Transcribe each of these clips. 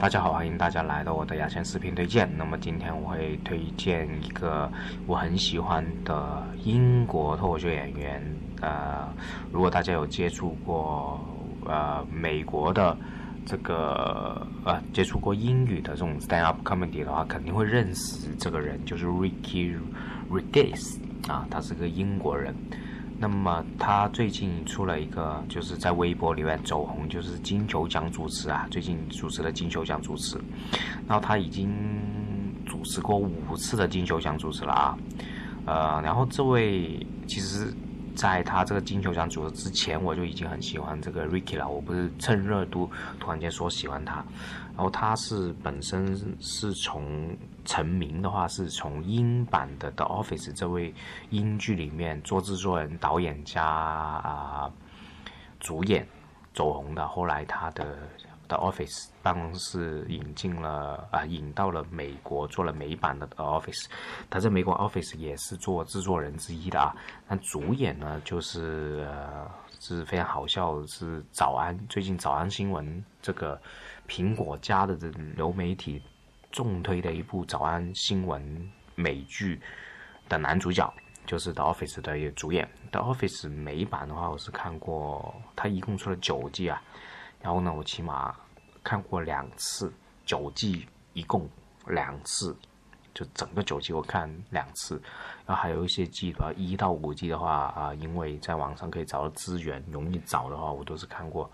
大家好，欢迎大家来到我的牙签视频推荐。那么今天我会推荐一个我很喜欢的英国脱口秀演员。呃，如果大家有接触过呃美国的这个呃接触过英语的这种 stand up comedy 的话，肯定会认识这个人，就是 Ricky r i g a s 啊，他是个英国人。那么他最近出了一个，就是在微博里面走红，就是金球奖主持啊，最近主持了金球奖主持，然后他已经主持过五次的金球奖主持了啊，呃，然后这位其实在他这个金球奖主持之前，我就已经很喜欢这个 Ricky 了，我不是趁热度突然间说喜欢他。然后他是本身是从成名的话，是从英版的《The Office》这位英剧里面做制作人、导演加啊主演走红的。后来他的《The Office》办公室引进了啊，引到了美国做了美版的《Office》。他在美国《Office》也是做制作人之一的啊。那主演呢，就是呃是非常好笑，是早安最近早安新闻这个。苹果家的这流媒体重推的一部早安新闻美剧的男主角，就是《The Office》的一个主演。《The Office》美版的话，我是看过，它一共出了九季啊。然后呢，我起码看过两次，九季一共两次，就整个九季我看两次。然后还有一些季的话，一到五季的话啊，因为在网上可以找到资源，容易找的话，我都是看过。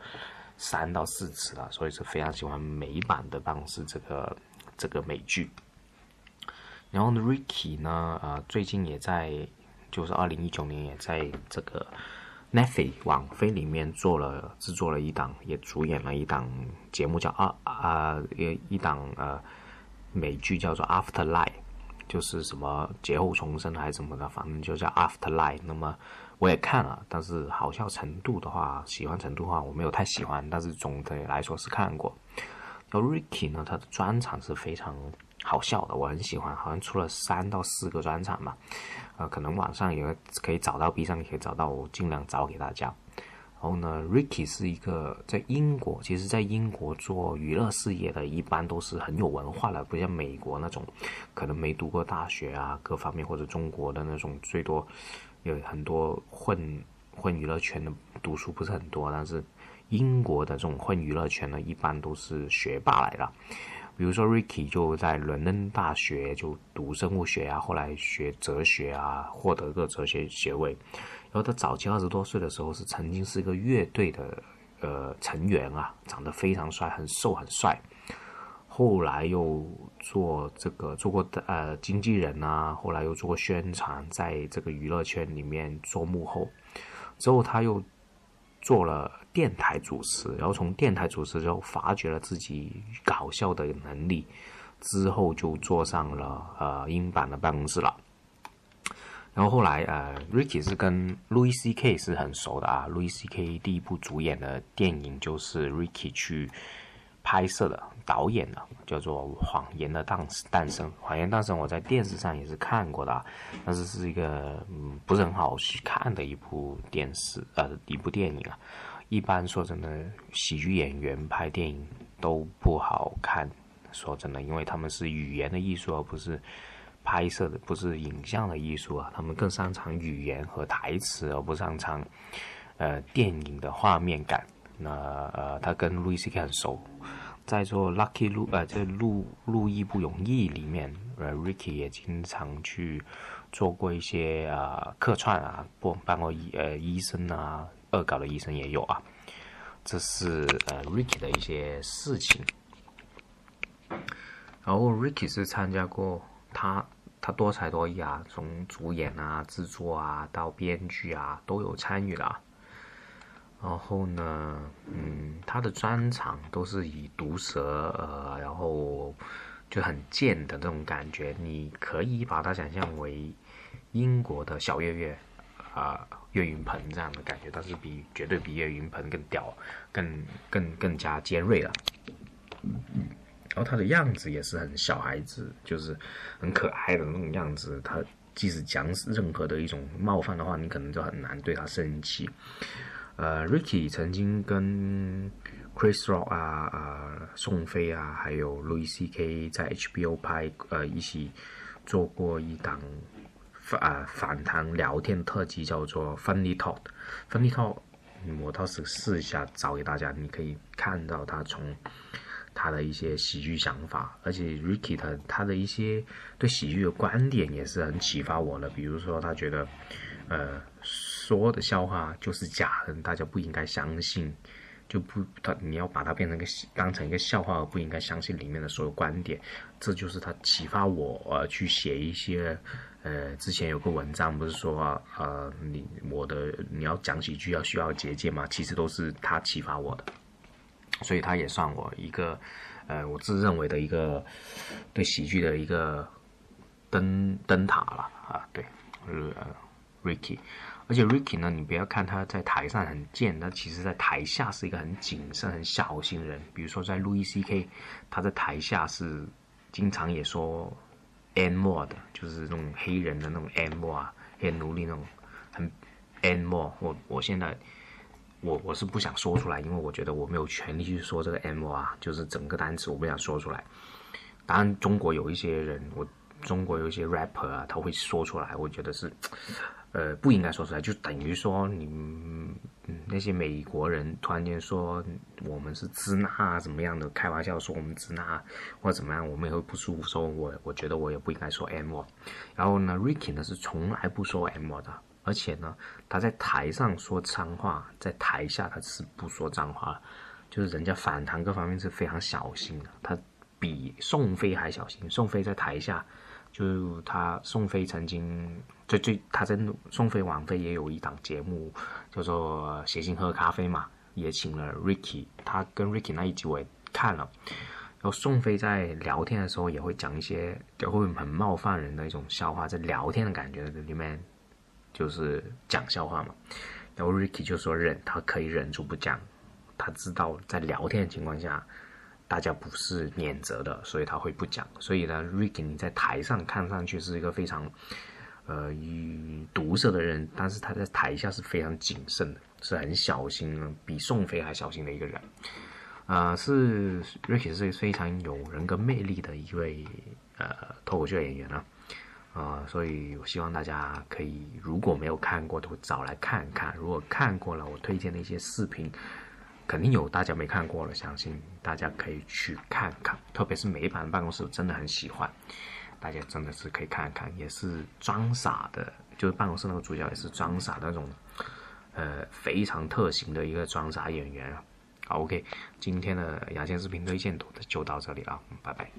三到四次了，所以是非常喜欢美版的办公室这个这个美剧。然后呢，Ricky 呢，呃，最近也在，就是二零一九年也在这个 Netflix 网飞里面做了制作了一档，也主演了一档节目，叫啊啊一一档呃美剧叫做 After Life，就是什么劫后重生还是什么的，反正就叫 After Life。那么我也看了，但是好笑程度的话，喜欢程度的话，我没有太喜欢。但是总的来说是看过。然后 Ricky 呢，他的专场是非常好笑的，我很喜欢，好像出了三到四个专场吧。呃，可能网上也可以找到，B 上也可以找到，我尽量找给大家。然后呢，Ricky 是一个在英国，其实在英国做娱乐事业的，一般都是很有文化的，不像美国那种，可能没读过大学啊，各方面或者中国的那种最多。有很多混混娱乐圈的读书不是很多，但是英国的这种混娱乐圈呢，一般都是学霸来的。比如说 Ricky 就在伦敦大学就读生物学啊，后来学哲学啊，获得个哲学学位。然后他早期二十多岁的时候是曾经是一个乐队的呃成员啊，长得非常帅，很瘦很帅。后来又做这个做过呃经纪人啊，后来又做过宣传，在这个娱乐圈里面做幕后。之后他又做了电台主持，然后从电台主持之后发觉了自己搞笑的能力，之后就坐上了呃英版的办公室了。然后后来呃，Ricky 是跟 Louis C.K 是很熟的啊，Louis C.K 第一部主演的电影就是 Ricky 去。拍摄的导演的，叫做《谎言的诞诞生》。《谎言诞生》我在电视上也是看过的啊，但是是一个嗯不是很好去看的一部电视呃一部电影啊。一般说真的，喜剧演员拍电影都不好看。说真的，因为他们是语言的艺术，而不是拍摄的，不是影像的艺术啊。他们更擅长语言和台词，而不擅长呃电影的画面感。那呃，他跟路易斯 K 很熟，在做 Lucky 路呃，这路路易不容易里面，呃，Ricky 也经常去做过一些啊客串啊，不办过医呃医生啊，恶搞的医生也有啊。这是呃 Ricky 的一些事情。然后 Ricky 是参加过他他多才多艺啊，从主演啊、制作啊到编剧啊都有参与的。然后呢，嗯，他的专长都是以毒舌，呃，然后就很贱的那种感觉，你可以把它想象为英国的小岳岳，啊，岳云鹏这样的感觉，但是比绝对比岳云鹏更屌，更更更加尖锐了。然后他的样子也是很小孩子，就是很可爱的那种样子。他即使讲任何的一种冒犯的话，你可能就很难对他生气。呃，Ricky 曾经跟 Chris Rock 啊，呃，宋飞啊，还有 Louis C.K. 在 HBO 拍，呃，一起做过一档反反谈聊天特辑，叫做 Funny Talk。Funny Talk，我倒是试一下找给大家，你可以看到他从他的一些喜剧想法，而且 Ricky 他他的一些对喜剧的观点也是很启发我的。比如说，他觉得，呃，说的笑话就是假的，大家不应该相信。就不，他你要把它变成一个当成一个笑话，而不应该相信里面的所有观点。这就是他启发我呃去写一些，呃，之前有个文章不是说呃你我的你要讲喜剧要需要结界吗？其实都是他启发我的，所以他也算我一个呃我自认为的一个对喜剧的一个灯灯塔了啊，对，呃，Ricky。而且 Ricky 呢，你不要看他在台上很贱，他其实在台下是一个很谨慎、很小心的人。比如说在 Louis C.K.，他在台下是经常也说 N more 的，就是那种黑人的那种 N more 啊，黑奴隶那种很 N more。我我现在我我是不想说出来，因为我觉得我没有权利去说这个 N more 啊，就是整个单词我不想说出来。当然，中国有一些人，我中国有一些 rapper 啊，他会说出来，我觉得是。呃，不应该说出来，就等于说你那些美国人突然间说我们是支那怎么样的，开玩笑说我们支那或者怎么样，我们也会不舒服。说我我觉得我也不应该说 M。然后呢，Ricky 呢是从来不说 M 的，而且呢他在台上说脏话，在台下他是不说脏话，就是人家反弹各方面是非常小心的，他比宋飞还小心。宋飞在台下。就他宋飞曾经最最他在宋飞王菲也有一档节目叫做《谐星喝咖啡》嘛，也请了 Ricky，他跟 Ricky 那一集我也看了。然后宋飞在聊天的时候也会讲一些就会很冒犯人的一种笑话，在聊天的感觉里面就是讲笑话嘛。然后 Ricky 就说忍，他可以忍住不讲，他知道在聊天的情况下。大家不是免责的，所以他会不讲。所以呢，Ricky 你在台上看上去是一个非常，呃，毒舌的人，但是他在台下是非常谨慎的，是很小心，比宋飞还小心的一个人。啊，是 Ricky 是非常有人格魅力的一位呃脱口秀演员啊，啊，所以我希望大家可以如果没有看过，都找来看看；如果看过了，我推荐的一些视频。肯定有大家没看过了，相信大家可以去看看，特别是美版办公室真的很喜欢，大家真的是可以看看，也是装傻的，就是办公室那个主角也是装傻的那种，呃，非常特型的一个装傻演员啊。好，OK，今天的牙签视频推荐图就到这里了，拜拜。